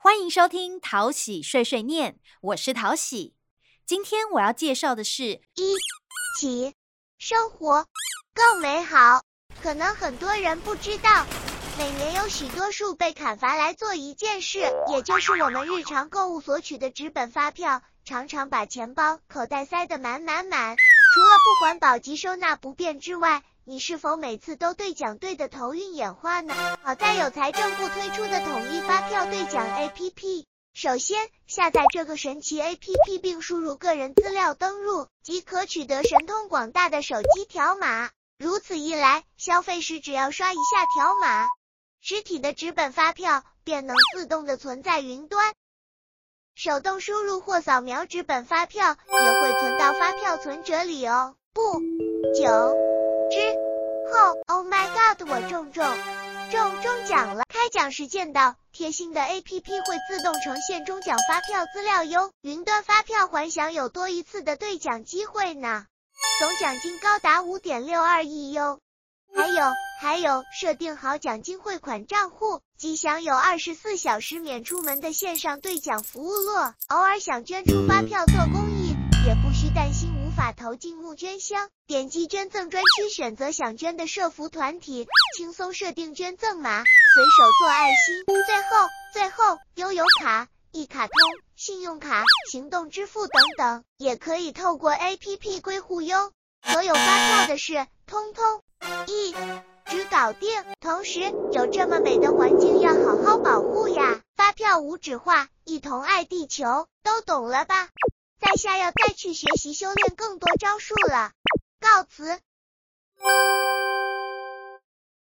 欢迎收听淘喜碎碎念，我是淘喜。今天我要介绍的是一起生活更美好。可能很多人不知道，每年有许多树被砍伐来做一件事，也就是我们日常购物所取的纸本发票，常常把钱包、口袋塞得满满满。除了不环保及收纳不便之外，你是否每次都兑奖兑的头晕眼花呢？好在有财政部推出的统一发票兑奖 APP。首先下载这个神奇 APP，并输入个人资料登录，即可取得神通广大的手机条码。如此一来，消费时只要刷一下条码，实体的纸本发票便能自动的存在云端。手动输入或扫描纸本发票，也会存到发票存折里哦。不久之后，Oh my God，我中中中中奖了！开奖时见到，贴心的 APP 会自动呈现中奖发票资料哟。云端发票还享有多一次的兑奖机会呢，总奖金高达五点六二亿哟。还有还有，设定好奖金汇款账户，即享有二十四小时免出门的线上兑奖服务咯。偶尔想捐出发票做公益，也不无法投进募捐箱。点击捐赠专区，选择想捐的社服团体，轻松设定捐赠码，随手做爱心。最后最后，悠游卡、一卡通、信用卡、行动支付等等，也可以透过 APP 归户哟。所有发票的事，通通。一纸搞定，同时有这么美的环境要好好保护呀！发票无纸化，一同爱地球，都懂了吧？在下要再去学习修炼更多招数了，告辞。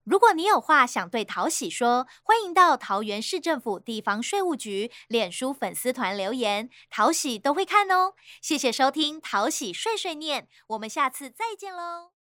如果你有话想对淘喜说，欢迎到桃园市政府地方税务局脸书粉丝团留言，淘喜都会看哦。谢谢收听淘喜碎碎念，我们下次再见喽。